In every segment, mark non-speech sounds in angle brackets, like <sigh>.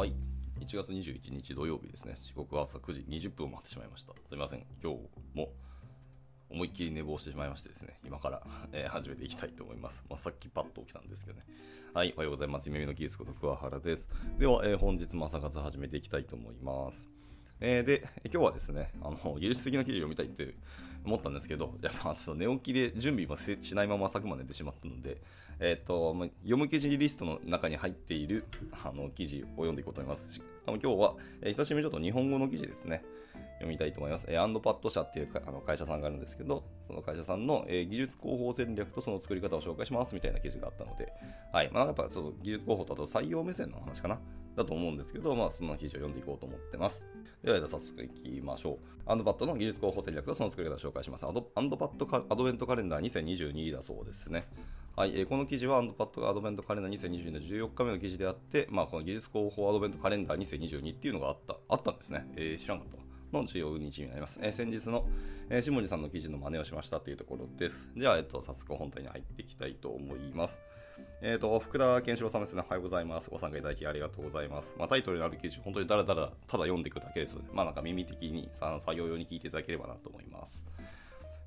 はい。1月21日土曜日ですね。時刻は朝9時20分を待ってしまいました。すみません。今日も思いっきり寝坊してしまいましてですね。今から、<laughs> えー始めていきたいと思います。まあ、さっきパッと起きたんですけどね。はい。おはようございます。夢見のキースこと桑原です。では、えー本日も朝活始めていきたいと思います。えーで、今日はですね、あの技術的な記事を読みたいって思ったんですけど、やっぱちょっと寝起きで準備もしないまま朝まで寝てしまったので、えっ、と、読む記事リストの中に入っているあの記事を読んでいこうと思います。あの今日は、えー久しぶりにちょっと日本語の記事ですね。読みたいと思います。えー ANDPAD 社っていうかあの会社さんがあるんですけど、その会社さんの、えー技術広報戦略とその作り方を紹介しますみたいな記事があったので、はい。まあ、やっぱちょっと技術広報とあと採用目線の話かな？だと思うんですけど、まあ、その記事を読んでいこうと思ってます。では、早速いきましょう。 ANDPAD の技術広報戦略とその作り方を紹介します。アド ANDPAD Advent Calendar 2022だそうですね。はい、えーこの記事はアンドパッドアドベントカレンダー2022の14日目の記事であって、まあ、この技術広報アドベントカレンダー2022っていうのがあったあったんですね。えー知らなかった。の14日になります。えー先日の、えー下地さんの記事の真似をしましたというところです。じゃあ、えっと、早速本題に入っていきたいと思います。えっ、と、福田健志郎さんですね。おはようございます。ご参加いただきありがとうございます。まあ、タイトルのある記事、本当にだらだら、ただ読んでいくだけですので、まあ、なんか耳的にさ作業用に聞いていただければなと思います。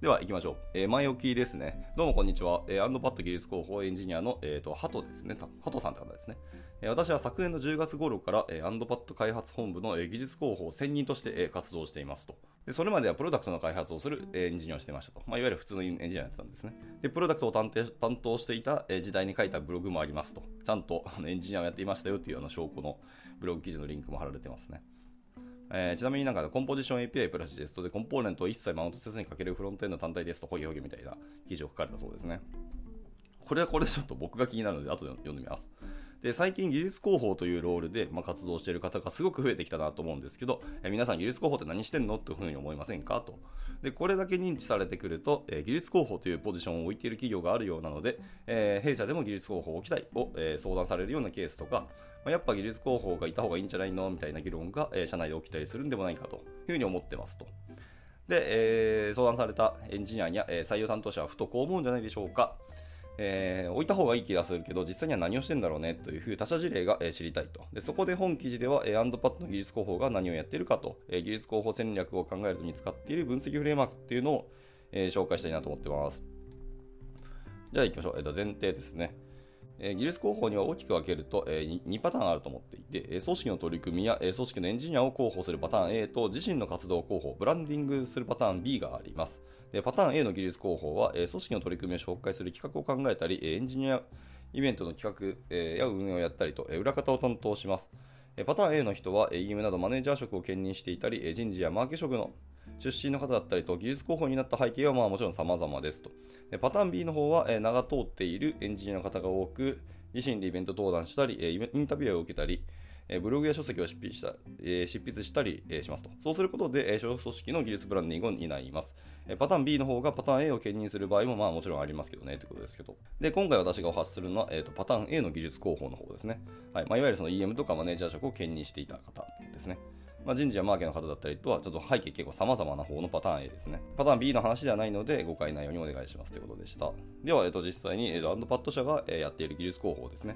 では行きましょう。えー前置きですね。どうもこんにちは。えー ANDPAD 技術広報エンジニアの、えー、とハトですね。ハトさんって方ですね。えー私は昨年の10月頃から、えー ANDPAD 開発本部の、えー技術広報専任として、えー活動していますと。でそれまではプロダクトの開発をする、えーエンジニアをしていましたと。まあ、いわゆる普通のエンジニアをやってたんですね。で、プロダクトを担当担当していた、えー時代に書いたブログもありますと。ちゃんとあのエンジニアをやっていましたよというような証拠のブログ記事のリンクも貼られてますね。えーちなみになんかコンポジション API プラスジェストでコンポーネントを一切マウントせずにかけるフロントエンド単体ですと、ホギホギみたいな記事を書かれたそうですね。これはこれでちょっと僕が気になるので、後で読んでみます。で最近、技術広報というロールで、まあ、活動している方がすごく増えてきたなと思うんですけど、え皆さん、技術広報って何してんのというふうに思いませんか？と。でこれだけ認知されてくると、え技術広報というポジションを置いている企業があるようなので、えー弊社でも技術広報を置きたいを、え相談されるようなケースとか、まやっぱ技術広報がいた方がいいんじゃないの？みたいな議論が、え社内で起きたりするんでもないかというふうに思ってますと。で、えー相談されたエンジニアや、え採用担当者はふとこう思うんじゃないでしょうか？えー置いた方がいい気がするけど、実際には何をしてんだろうねというふう他社事例が、えー知りたいと。でそこで本記事では、えーアンドパッドの技術広報が何をやっているかと、えー技術広報戦略を考えるとに使っている分析フレームワークっていうのを、えー紹介したいなと思ってます。じゃあ行きましょう。えーと前提ですね。え技術広報には大きく分けると、え、2パターンあると思っていて、え組織の取り組みや、え組織のエンジニアを広報するパターン A と自身の活動を広報、ブランディングするパターン B があります。パターン A の技術広報は、え組織の取り組みを紹介する企画を考えたり、エンジニアイベントの企画、や運営をやったりと、裏方を担当します。パターン A の人は、えー EM などマネージャー職を兼任していたり、人事やマーケ職の出身の方だったりと技術広報になった背景はまあもちろん様々ですと。パターン B の方は、えー名が通っているエンジニアの方が多く、自身でイベント登壇したり、インタビューを受けたり、ブログや書籍を執筆した,、執筆したり、しますと。そうすることで、えー小組織の技術ブランディングを担います。パターン B の方がパターン A を兼任する場合もまあもちろんありますけどねということですけど。で、今回私がお話しするのは、えーとパターン A の技術広報の方ですね。はいまあ、いわゆるその EM とかマネージャー職を兼任していた方ですね。まあ、人事やマーケの方だったりとは、ちょっと背景結構様々な方のパターン A ですね。パターン B の話ではないので、誤解ないようにお願いしますということでした。では、えっと、実際に、えっと、アンドパッド社がやっている技術広報ですね。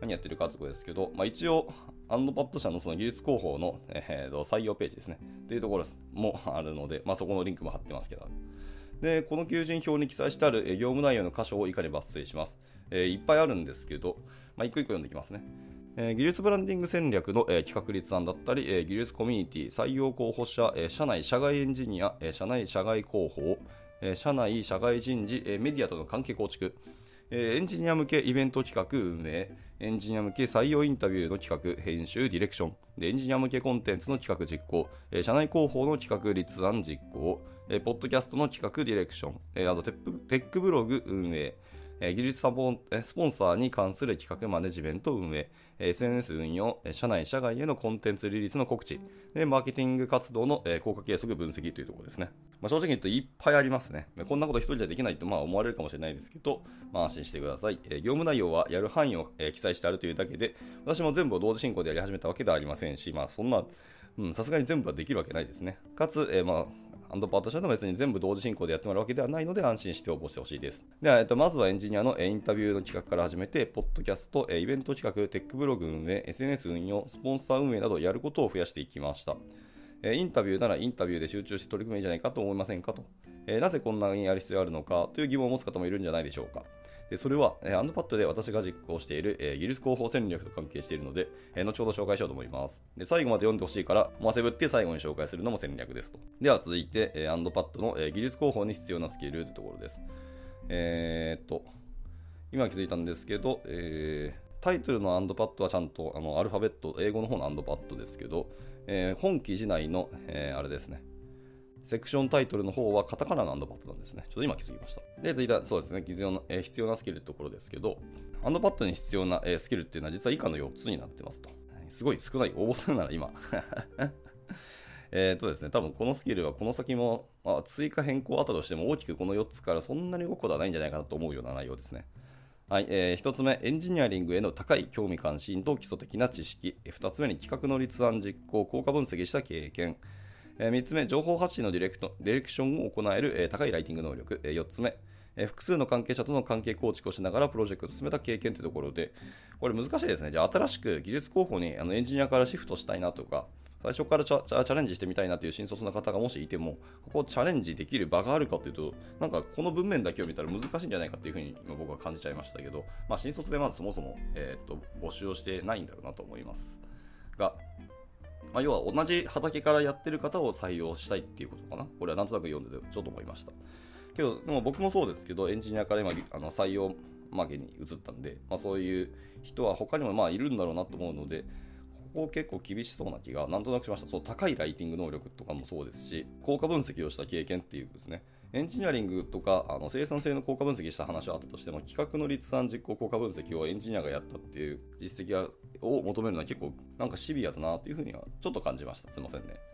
何やってるかということですけど、まあ、一応、アンドパッド社のその技術広報の、えー採用ページですね。っていうところもあるので、まあ、そこのリンクも貼ってますけど。で、この求人票に記載してある業務内容の箇所を以下に抜粋します。えーいっぱいあるんですけど、まあ、一個一個読んでいきますね。えー技術ブランディング戦略の、えー企画立案だったり、えー技術コミュニティ、採用候補者、えー社内社外エンジニア、えー社内社外広報、えー社内社外人事、えーメディアとの関係構築、エンジニア向けイベント企画運営、エンジニア向け採用インタビューの企画、編集、ディレクション、でエンジニア向けコンテンツの企画実行、社内広報の企画立案実行、ポッドキャストの企画ディレクション、あとテックブログ運営、技術サポスポンサーに関する企画マネジメント運営、SNS 運用、社内、社外へのコンテンツリリースの告知、でマーケティング活動の、効果計測分析というところですね。まあ、正直言うといっぱいありますね。こんなこと一人じゃできないとまあ思われるかもしれないですけど、まあ、安心してください。えー業務内容はやる範囲を、えー記載してあるというだけで、私も全部を同時進行でやり始めたわけではありませんし、まあそんな、うんさすがに全部はできるわけないですね。かつ、えーまあアンドパート社でも別に全部同時進行でやってもらうわけではないので安心して応募してほしいです。では、えっと、まずはエンジニアのインタビューの企画から始めて、ポッドキャスト、イベント企画、テックブログ運営、SNS 運用、スポンサー運営などやることを増やしていきました。インタビューならインタビューで集中して取り組めばいいんじゃないかと思いませんかと。えなぜこんなにやる必要があるのかという疑問を持つ方もいるんじゃないでしょうか。でそれは、えー、 ANDPAD で私が実行している、えー、技術広報戦略と関係しているので、えー、後ほど紹介しようと思います。で最後まで読んでほしいから、思わせぶって最後に紹介するのも戦略ですと。では続いて、えー、 ANDPAD の、えー、技術広報に必要なスキルというところです。えー、っと、今気づいたんですけど、えー、タイトルの ANDPAD はちゃんとあのアルファベット、英語の方の ANDPAD ですけど、えー、本記事内の、えー、あれですね、セクションタイトルの方はカタカナのアンドパッドなんですね。ちょっと今気づきました。で、続いてそうですね、必要な,、えー、必要なスキルってところですけど、アンドパッドに必要な、えー、スキルっていうのは実は以下の4つになってますと。すごい少ない。応募するなら今。<laughs> えっとですね、多分このスキルはこの先も、まあ、追加変更あったとしても大きくこの4つからそんなに動くことはないんじゃないかなと思うような内容ですね。はい、えー、1つ目、エンジニアリングへの高い興味関心と基礎的な知識。2つ目に企画の立案実行、効果分析した経験。え3つ目、情報発信のディレクトディレクションを行える、え高いライティング能力。え4つ目、え複数の関係者との関係構築をしながらプロジェクトを進めた経験というところで、これ難しいですね。じゃあ新しく技術候補にあのエンジニアからシフトしたいなとか、最初からチャレンジしてみたいなという新卒の方がもしいても、ここをチャレンジできる場があるかというと、なんかこの文面だけを見たら難しいんじゃないかというふうに今僕は感じちゃいましたけど、まあ、新卒でまずそもそも、えー、っと募集をしてないんだろうなと思います。が、まあ、要は同じ畑からやってる方を採用したいっていうことかな。これはなんとなく読んでてちょっと思いました。けど、でも僕もそうですけど、エンジニアから今あの採用負けに移ったんで、まあ、そういう人は他にもまあいるんだろうなと思うので、こ結構厳しそうな気がなんとなくしました。そう高いライティング能力とかもそうですし、効果分析をした経験っていうですね、エンジニアリングとかあの生産性の効果分析した話はあったとしても、企画の立案実行効果分析をエンジニアがやったっていう実績を求めるのは結構なんかシビアだなっていうふうにはちょっと感じました。すいませんね。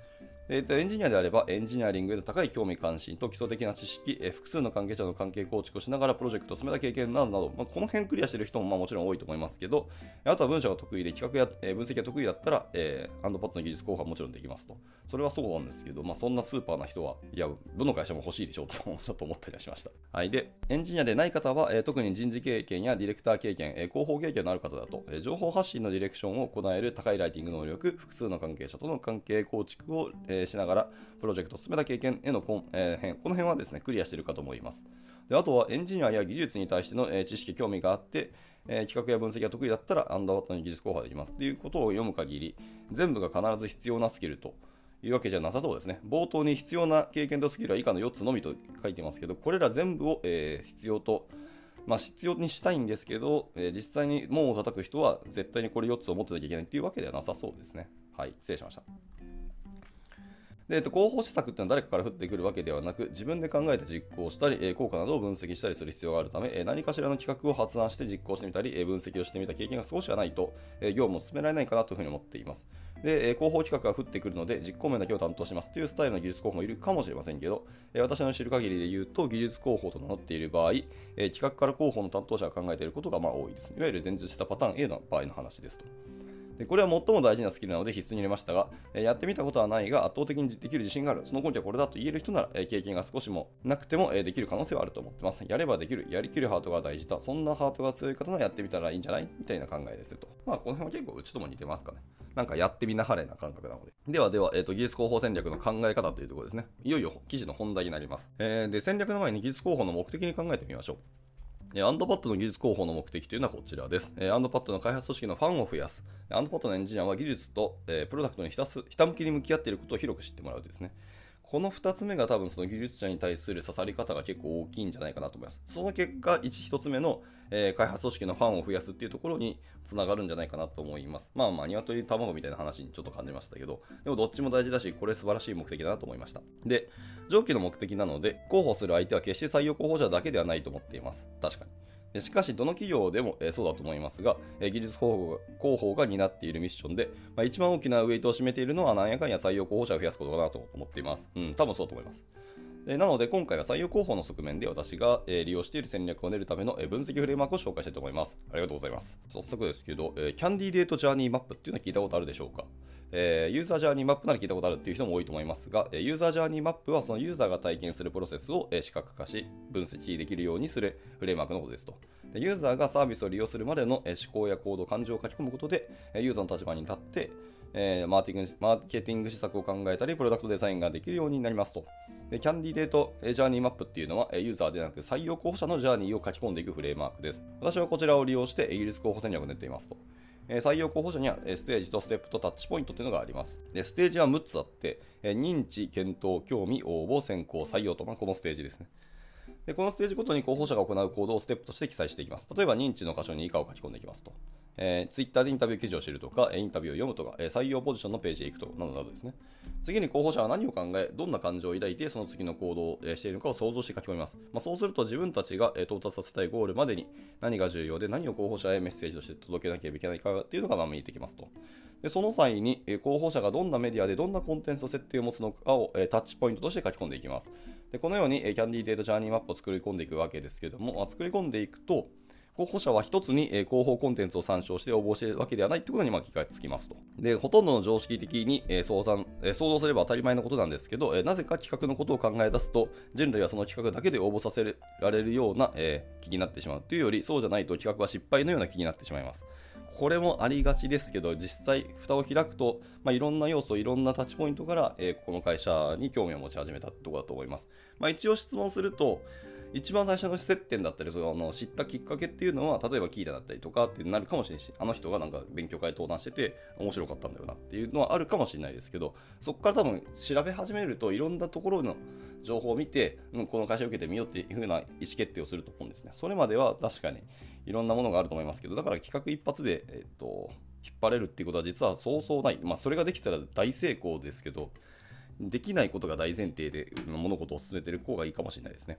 えー、エンジニアであれば、エンジニアリングへの高い興味関心と基礎的な知識、え、複数の関係者の関係構築をしながらプロジェクトを進めた経験などなど、まあ、この辺クリアしてる人もまあもちろん多いと思いますけど、あとは文章が得意で企画や、えー、分析が得意だったら、えー、ハンドパッドの技術候補はもちろんできますと。それはそうなんですけど、まあ、そんなスーパーな人は、いや、どの会社も欲しいでしょうとちょっと思ったりはしました。はい。で、エンジニアでない方は、えー、特に人事経験やディレクター経験、えー、広報経験のある方だと、えー、情報発信のディレクションを行える高いライティング能力、複数の関係者との関係構築を、えー、えしながら、プロジェクトを進めた経験へのこ,、えー、この辺はですね、クリアしているかと思います。であとはエンジニアや技術に対しての、え、知識、興味があって、えー、企画や分析が得意だったらアンダーワットに技術候補できますということを読む限り、全部が必ず必要なスキルというわけじゃなさそうですね。冒頭に必要な経験とスキルは以下の4つのみと書いてますけど、これら全部を、えー、必要と、まあ、必要にしたいんですけど、えー、実際に門を叩く人は絶対にこれ4つを持ってなきゃいけないというわけではなさそうですね。はい、失礼しました。で、えっと、広報施策っていうのは誰かから降ってくるわけではなく、自分で考えて実行したり、え効果などを分析したりする必要があるため、え何かしらの企画を発案して実行してみたり、え分析をしてみた経験が少しはないと、え業務を進められないかなというふうに思っています。で、え広報企画が降ってくるので、実行面だけを担当しますというスタイルの技術広報もいるかもしれませんけど、え私の知る限りで言うと、技術広報と名乗っている場合、え企画から広報の担当者が考えていることがまあ多いです。いわゆる前述したパターン A の場合の話ですと。でこれは最も大事なスキルなので必須に入れましたが、えやってみたことはないが圧倒的にできる自信がある。その根拠はこれだと言える人なら、え経験が少しもなくても、えできる可能性はあると思ってます。やればできる。やりきるハートが大事だ。そんなハートが強い方ならやってみたらいいんじゃないみたいな考えですと。まあ、この辺は結構うちとも似てますかね。なんかやってみなはれな感覚なので。ではでは、えっ、ー、と、技術広報戦略の考え方というところですね。いよいよ記事の本題になります。えー、で、戦略の前に技術広報の目的に考えてみましょう。ANDPAD の技術広報の目的というのはこちらです。 ANDPAD の開発組織のファンを増やす。 ANDPAD のエンジニアは技術と、プロダクトにひたすひたむきに向き合っていることを広く知ってもらうとですね。この2つ目が多分その技術者に対する刺さり方が結構大きいんじゃないかなと思います。その結果、1、1つ目の、えー、開発組織のファンを増やすっていうところにつながるんじゃないかなと思います。まあまあ、鶏卵みたいな話にちょっと感じましたけど、でもどっちも大事だし、これ素晴らしい目的だなと思いました。で、上記の目的なので、広報する相手は決して採用候補者だけではないと思っています。確かに。しかし、どの企業でも、えそうだと思いますが、え技術広報が担っているミッションで、まあ、一番大きなウェイトを占めているのは、なんやかんや採用候補者を増やすことかなと思っています。うん、多分そうと思います。なので、今回は採用広報の側面で私が、利用している戦略を練るための、分析フレームワークを紹介したいと思います。ありがとうございます。早速ですけど、キャンディデートジャーニーマップっていうのは聞いたことあるでしょうか？えユーザージャーニーマップなら聞いたことあるっていう人も多いと思いますが、ユーザージャーニーマップはそのユーザーが体験するプロセスを、視覚化し、分析できるようにするフレームワークのことですと。でユーザーがサービスを利用するまでの、思考や行動、感情を書き込むことで、ユーザーの立場に立って、えーマーケティングマーケティング施策を考えたり、プロダクトデザインができるようになりますと。でキャンディデートジャーニーマップっていうのは、ユーザーでなく採用候補者のジャーニーを書き込んでいくフレームワークです。私はこちらを利用してイギリス候補戦略を練っていますと。採用候補者にはステージとステップとタッチポイントというのがあります。でステージは6つあって、認知、検討、興味、応募、選考、採用と、まあ、このステージですね。でこのステージごとに候補者が行う行動をステップとして記載していきます。例えば認知の箇所に以下を書き込んでいきますと。えー、Twitter でインタビュー記事を知るとか、インタビューを読むとか、え採用ポジションのページへ行くとかなどなどですね。次に候補者は何を考え、どんな感情を抱いて、その次の行動をしているのかを想像して書き込みます。まあ、そうすると自分たちが到達させたいゴールまでに何が重要で、何を候補者へメッセージとして届けなければいけないかっていうのがま見えてきますと。でその際に候補者がどんなメディアでどんなコンテンツと設定を持つのかをタッチポイントとして書き込んでいきます。でこのようにキャンディデートジャーニーマップを作り込んでいくわけですけども、まあ作り込んでいくと、候補者は一つにえ広報コンテンツを参照して応募しているわけではないということにまあ気がつきますと。で、ほとんどの常識的にえ想像え想像すれば当たり前のことなんですけど、えなぜか企画のことを考え出すと、人類はその企画だけで応募させられるような、え気になってしまうというより、そうじゃないと企画は失敗のような気になってしまいます。これもありがちですけど、実際、蓋を開くと、まあ、いろんな要素、いろんなタッチポイントから、えーこの会社に興味を持ち始めたところだと思います。まあ、一応質問すると、一番最初の接点だったりその知ったきっかけっていうのは例えば聞いただったりとかってなるかもしれないしあの人がなんか勉強会登壇してて面白かったんだよなっていうのはあるかもしれないですけどそこから多分調べ始めるといろんなところの情報を見て、うん、この会社を受けてみようっていう風な意思決定をすると思うんですねそれまでは確かにいろんなものがあると思いますけどだから企画一発で、えっと引っ張れるっていうことは実はそうそうない、まあ、それができたら大成功ですけどできないことが大前提で物事を進めてる方がいいかもしれないですね。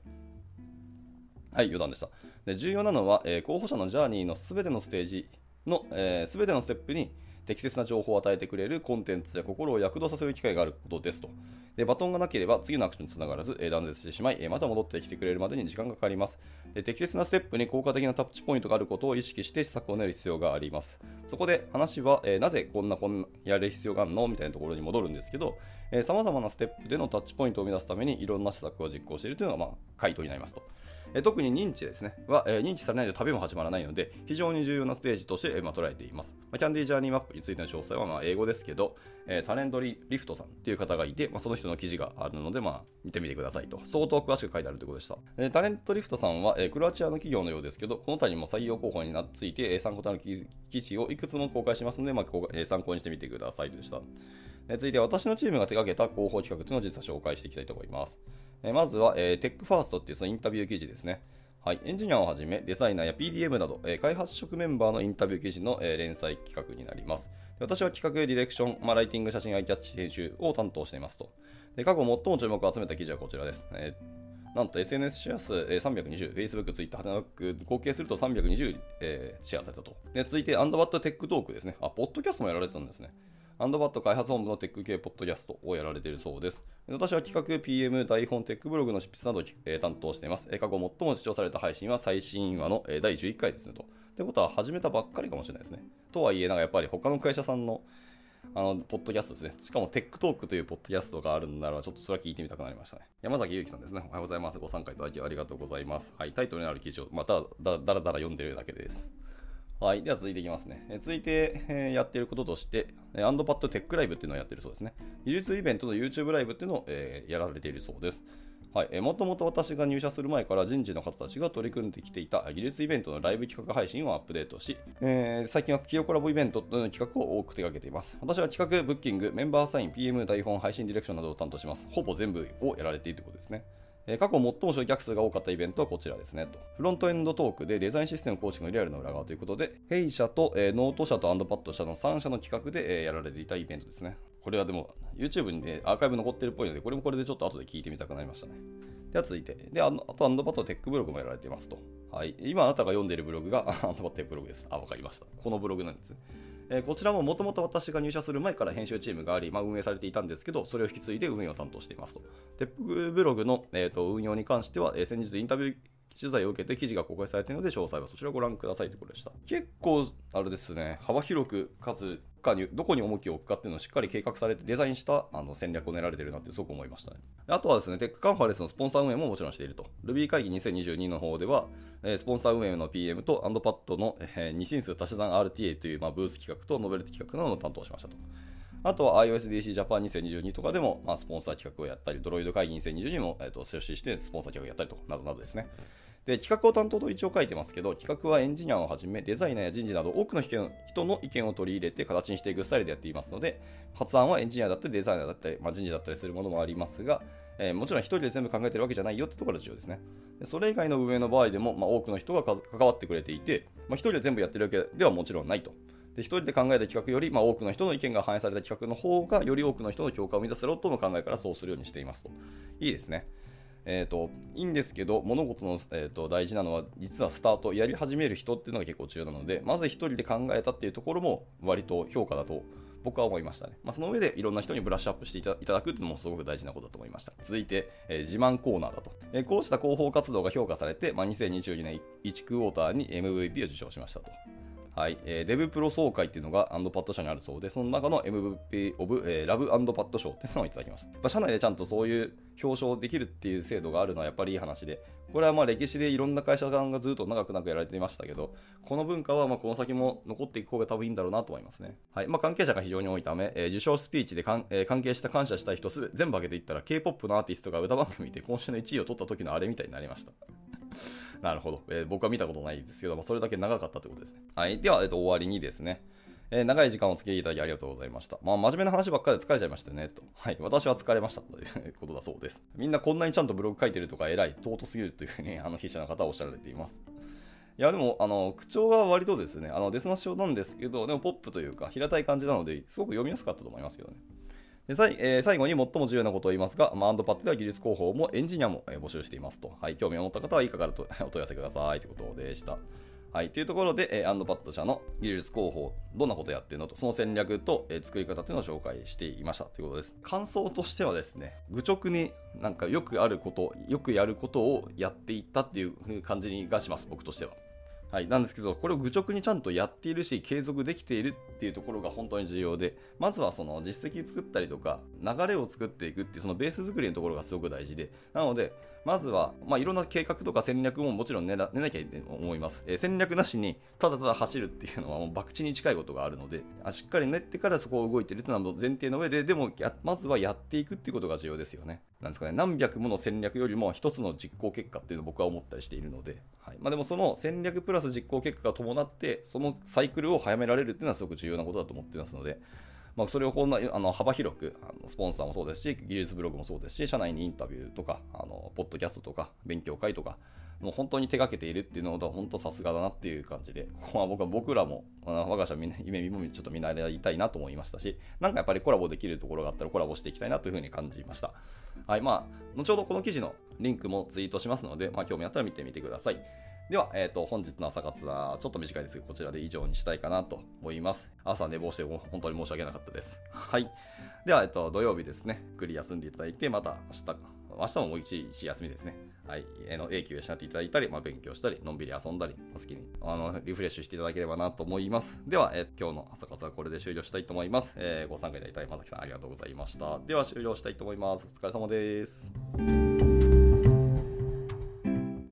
はい、余談でした。で重要なのは、えー候補者のジャーニーのすべてのステージのすべ、えー全てのステップに適切な情報を与えてくれるコンテンツや心を躍動させる機会があることですと。でバトンがなければ次のアクションにつながらず、えー断絶してしまい、えまた戻ってきてくれるまでに時間がかかりますで。適切なステップに効果的なタッチポイントがあることを意識して施策を練る必要があります。そこで話は、えーなぜこんなこんなやる必要があるのみたいなところに戻るんですけど、さまざまなステップでのタッチポイントを生み出すためにいろんな施策を実行しているというのが、まあ、回答になりますと。え特に認知ですね。は、え認知されないと旅も始まらないので非常に重要なステージとして、えま、捉えています、ま、キャンディージャーニーマップについての詳細はま英語ですけど、えタレントリリフトさんっていう方がいて、ま、その人の記事があるので、まあ、見てみてくださいと。相当詳しく書いてあるということでした、えタレントリフトさんは、えクロアチアの企業のようですけどこの他にも採用候補になついて、え参考となる記事をいくつも公開しますので、まあ参考にしてみてくださいでした。え続いて私のチームが手掛けた広報企画というのを実は紹介していきたいと思います。えまずは、えー Tech First っていうそのインタビュー記事ですね。はい、エンジニアをはじめデザイナーや PDM など、えー開発職メンバーのインタビュー記事の、えー連載企画になります。私は企画、ディレクション、まあ、ライティング、写真、アイキャッチ、編集を担当していますと。で過去最も注目を集めた記事はこちらです。えーなんと SNS シェア数えー320、Facebook、Twitter、ハテナック合計すると320、えシェアされたと。で続いて、 ANDPAD Tech Talk ですね。あ、ポッドキャストもやられてたんですね。 ANDPAD 開発本部のテック系ポッドキャストをやられているそうです。私は企画、PM、台本、テックブログの執筆などを、担当しています。過去最も視聴された配信は最新話の、第11回ですねと。ってことは始めたばっかりかもしれないですね。とはいえ、なんかやっぱり他の会社さんのあのポッドキャストですね。しかも Tech Talk というポッドキャストがあるんなら、ちょっとそれは聞いてみたくなりましたね。山崎祐樹さんですね。おはようございます。ご参加いただきありがとうございます。はい、タイトルにある記事をまただだらだら読んでるだけです。はい、では続いていきますね。え続いて、えやっていることとして、え ANDPAD Tech Live っていうのをやってるそうですね。技術イベントの YouTube ライブっていうのを、えやられているそうです。はい、えーもともと私が入社する前から人事の方たちが取り組んできていた技術イベントのライブ企画配信をアップデートし、えー最近は企業コラボイベントの企画を多く手掛けています。私は企画、ブッキング、メンバーアサイン、PM、台本、配信ディレクションなどを担当します。ほぼ全部をやられているということですね。え過去最も集客数が多かったイベントはこちらですねと。フロントエンドトークでデザインシステム構築のリアルの裏側ということで、弊社と、えノート社と ANDPAD 社の3社の企画で、えやられていたイベントですね。これはでも YouTube に、ね、アーカイブ残ってるっぽいので、これもこれでちょっと後で聞いてみたくなりましたね。では続いて、であのあと ANDPAD テックブログもやられていますと。はい、今あなたが読んでいるブログが ANDPAD <laughs> テックブログです。あ、わかりました。このブログなんですね。えー、こちらももともと私が入社する前から編集チームがあり、まあ、運営されていたんですけど、それを引き継いで運営を担当していますと。で、ブログの、えーと、運用に関しては、えー、先日インタビュー取材を受けて記事が公開されているので、詳細はそちらをご覧くださいということでした。結構、あれですね、幅広く、かつ、かにどこに重きを置くかっていうのをしっかり計画されてデザインしたあの戦略を練られてるなってすごく思いましたね。あとはですね、テックカンファレンスのスポンサー運営ももちろんしていると。Ruby 会議2022の方では、スポンサー運営の PM と ANDPAD の、えー、2進数足し算 RTA という、まあ、ブース企画とノベルティ企画などを担当しましたと。あとは iOSDC Japan 2022とかでも、まあ、スポンサー企画をやったり、 DroidKaigi 2022も、えーと、出資してスポンサー企画をやったりとなどなどですね。で、企画を担当と一応書いてますけど、企画はエンジニアをはじめ、デザイナーや人事など多くの人の意見を取り入れて形にしていくスタイルでやっていますので、発案はエンジニアだったりデザイナーだったり、まあ、人事だったりするものもありますが、えー、もちろん一人で全部考えてるわけじゃないよってところが重要ですね。でそれ以外の運営の場合でも、まあ、多くの人が関わってくれていて、まあ、一人で全部やってるわけではもちろんないと。で一人で考えた企画より、まあ、多くの人の意見が反映された企画の方が、より多くの人の共感を生み出せろとの考えからそうするようにしていますと。いいですね。えーと、いいんですけど物事の、えーと、大事なのは実はスタートやり始める人っていうのが結構重要なのでまず1人で考えたっていうところも割と評価だと僕は思いましたね、まあ、その上でいろんな人にブラッシュアップしていただくっていうのもすごく大事なことだと思いました。続いて、えー、自慢コーナーだと、えー、こうした広報活動が評価されて、まあ、2022年1クォーターに MVP を受賞しましたと。はい、えー、デブプロ総会っていうのがアンドパッド社にあるそうで、その中の MVP オブ、えー、ラブアンドパッド賞っていうのをいただきました。ま社内でちゃんとそういう表彰できるっていう制度があるのはやっぱりいい話で、これはまあ歴史でいろんな会社さんがずっと長く長くやられていましたけど、この文化はまこの先も残っていく方が多分いいんだろうなと思いますね。はいまあ、関係者が非常に多いため、えー、受賞スピーチでかん、えー、関係した感謝したい人すべ全部挙げていったら K-POP のアーティストが歌番組で今週の1位を取った時のあれみたいになりました。<laughs> なるほど、えー、僕は見たことないですけども、それだけ長かったということですね。はい。では、えー、と終わりにですね、えー、長い時間お付き合いいただきありがとうございました。まあ、真面目な話ばっかりで疲れちゃいましたね、と。はい。私は疲れましたということだそうです。<laughs> みんなこんなにちゃんとブログ書いてるとか偉い、尊すぎるというふうに、あの、筆者の方はおっしゃられています。いや、でも、あの、口調は割とですね、あの、ですますなんですけど、でもポップというか、平たい感じなので、すごく読みやすかったと思いますけどね。でさえー、最後に最も重要なことを言いますが、まあ ANDPAD では技術広報もエンジニアも、え、募集していますと。はい、興味を持った方は以下から <laughs> お問い合わせくださいということでした。はい、というところで、えー、 ANDPAD 社の技術広報、どんなことやってるのと、その戦略と、えー、作り方というのを紹介していましたということです。感想としてはですね、愚直になんかよくあること、よくやることをやっていったっていう感じがします、僕としては。はい、なんですけど、これを愚直にちゃんとやっているし、継続できているっていうところが本当に重要で、まずはその実績作ったりとか、流れを作っていくっていうそのベース作りのところがすごく大事で、なので、まずは、まあ、いろんな計画とか戦略ももちろん練ななきゃいけないと思います、えー、戦略なしにただただ走るっていうのはもう博打に近いことがあるのであしっかり練ってからそこを動いてるというのは前提の上ででもまずはやっていくっていうことが重要ですよね。なんですかね。何百もの戦略よりも一つの実行結果っていうのを僕は思ったりしているので、はい。まあ、でもその戦略プラス実行結果が伴ってそのサイクルを早められるっていうのはすごく重要なことだと思ってますのでまあ、それをこんなあの幅広くあのスポンサーもそうですし技術ブログもそうですし社内にインタビューとかあのポッドキャストとか勉強会とかもう本当に手がけているっていうのは本当さすがだなっていう感じで、ここは僕は僕らも、我が社夢見もちょっと見習いたいなと思いましたし、なんかやっぱりコラボできるところがあったらコラボしていきたいなというふうに感じました。はい、まあ、後ほどこの記事のリンクもツイートしますので、まあ、興味あったら見てみてください。では、えっ、ー、と、本日の朝活はちょっと短いですけど、こちらで以上にしたいかなと思います。朝寝坊して本当に申し訳なかったです。はい。では、えっ、ー、と、土曜日ですね、ゆっくり休んでいただいて、また明日、明日ももう一日休みですね。はい。えの、永久養っていただいたり、まあ、勉強したり、のんびり遊んだり、お好きに、あの、リフレッシュしていただければなと思います。では、え今日の朝活はこれで終了したいと思います。え、ご参加いただいた山崎さんありがとうございました。では、終了したいと思います。お疲れ様です。